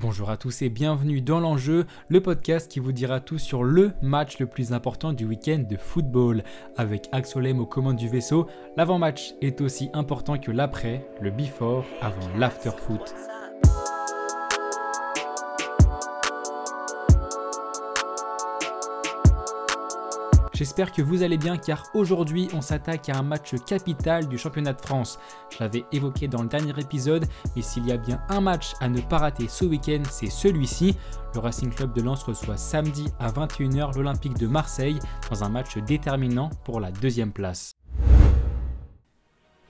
Bonjour à tous et bienvenue dans l'enjeu, le podcast qui vous dira tout sur le match le plus important du week-end de football. Avec Axolem aux commandes du vaisseau, l'avant-match est aussi important que l'après, le before avant l'after-foot. J'espère que vous allez bien car aujourd'hui on s'attaque à un match capital du championnat de France. Je l'avais évoqué dans le dernier épisode, mais s'il y a bien un match à ne pas rater ce week-end, c'est celui-ci. Le Racing Club de Lens reçoit samedi à 21h l'Olympique de Marseille dans un match déterminant pour la deuxième place.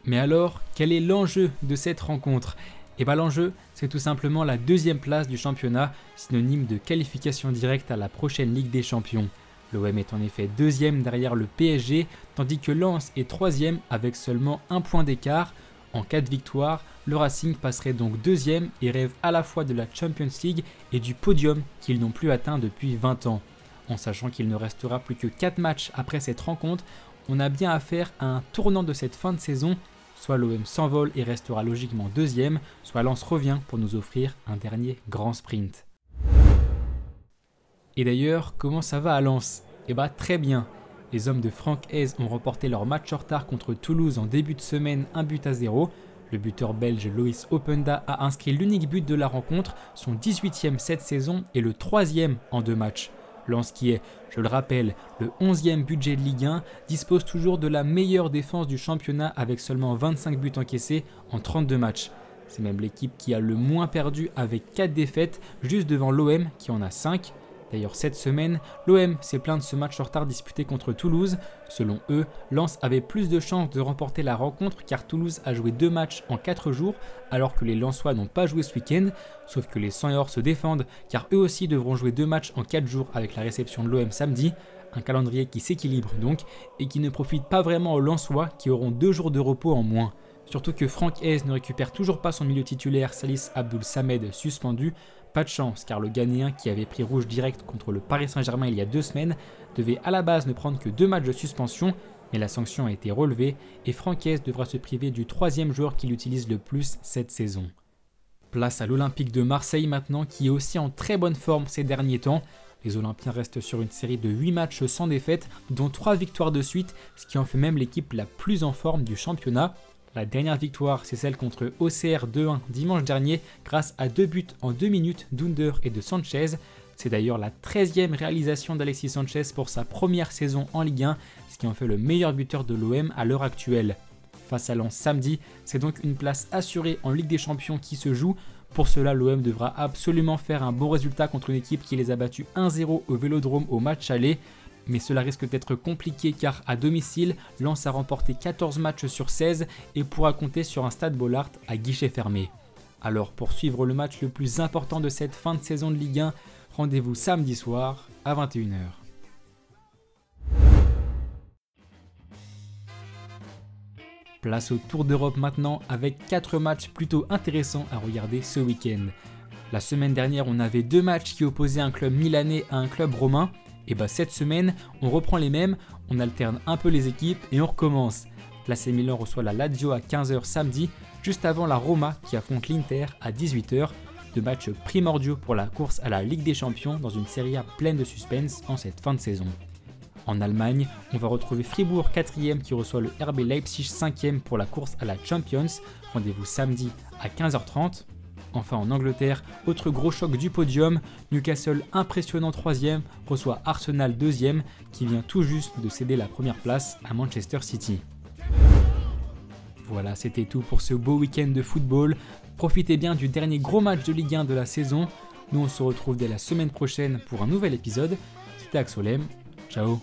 Mais alors, quel est l'enjeu de cette rencontre? Et eh bien l'enjeu, c'est tout simplement la deuxième place du championnat, synonyme de qualification directe à la prochaine Ligue des Champions. L'OM est en effet deuxième derrière le PSG, tandis que Lens est troisième avec seulement un point d'écart. En cas de victoire, le Racing passerait donc deuxième et rêve à la fois de la Champions League et du podium qu'ils n'ont plus atteint depuis 20 ans. En sachant qu'il ne restera plus que 4 matchs après cette rencontre, on a bien affaire à un tournant de cette fin de saison. Soit l'OM s'envole et restera logiquement deuxième, soit Lens revient pour nous offrir un dernier grand sprint. Et d'ailleurs, comment ça va à Lens? Eh bah très bien. Les hommes de Franck Hez ont remporté leur match en retard contre Toulouse en début de semaine, un but à zéro. Le buteur belge Loïs Openda a inscrit l'unique but de la rencontre, son 18e cette saison et le 3e en deux matchs. Lens qui est, je le rappelle, le 11e budget de Ligue 1, dispose toujours de la meilleure défense du championnat avec seulement 25 buts encaissés en 32 matchs. C'est même l'équipe qui a le moins perdu avec 4 défaites, juste devant l'OM qui en a 5. D'ailleurs, cette semaine, l'OM s'est plaint de ce match en retard disputé contre Toulouse. Selon eux, Lens avait plus de chances de remporter la rencontre car Toulouse a joué deux matchs en quatre jours alors que les Lensois n'ont pas joué ce week-end. Sauf que les 100 se défendent car eux aussi devront jouer deux matchs en quatre jours avec la réception de l'OM samedi. Un calendrier qui s'équilibre donc et qui ne profite pas vraiment aux Lensois qui auront deux jours de repos en moins. Surtout que Franck Hez ne récupère toujours pas son milieu titulaire Salis Abdul Samed suspendu. Pas de chance car le Ghanéen qui avait pris rouge direct contre le Paris Saint-Germain il y a deux semaines devait à la base ne prendre que deux matchs de suspension, mais la sanction a été relevée et Franck Hez devra se priver du troisième joueur qu'il utilise le plus cette saison. Place à l'Olympique de Marseille maintenant qui est aussi en très bonne forme ces derniers temps. Les Olympiens restent sur une série de 8 matchs sans défaite, dont 3 victoires de suite, ce qui en fait même l'équipe la plus en forme du championnat. La dernière victoire, c'est celle contre OCR 2-1 dimanche dernier grâce à deux buts en deux minutes d'Under et de Sanchez. C'est d'ailleurs la 13e réalisation d'Alexis Sanchez pour sa première saison en Ligue 1, ce qui en fait le meilleur buteur de l'OM à l'heure actuelle. Face à Lens samedi, c'est donc une place assurée en Ligue des Champions qui se joue. Pour cela, l'OM devra absolument faire un bon résultat contre une équipe qui les a battus 1-0 au Vélodrome au match aller mais cela risque d'être compliqué car à domicile, Lens a remporté 14 matchs sur 16 et pourra compter sur un stade Bollard à guichet fermé. Alors pour suivre le match le plus important de cette fin de saison de Ligue 1, rendez-vous samedi soir à 21h. Place au Tour d'Europe maintenant avec 4 matchs plutôt intéressants à regarder ce week-end. La semaine dernière, on avait deux matchs qui opposaient un club milanais à un club romain. Et bah cette semaine, on reprend les mêmes, on alterne un peu les équipes et on recommence. L'AC Milan reçoit la Lazio à 15h samedi, juste avant la Roma qui affronte l'Inter à 18h. Deux matchs primordiaux pour la course à la Ligue des Champions dans une série A pleine de suspense en cette fin de saison. En Allemagne, on va retrouver Fribourg 4ème qui reçoit le RB Leipzig 5ème pour la course à la Champions. Rendez-vous samedi à 15h30. Enfin en Angleterre, autre gros choc du podium, Newcastle impressionnant 3 reçoit Arsenal 2 qui vient tout juste de céder la première place à Manchester City. Voilà, c'était tout pour ce beau week-end de football. Profitez bien du dernier gros match de Ligue 1 de la saison. Nous on se retrouve dès la semaine prochaine pour un nouvel épisode. C'était Axolem. Ciao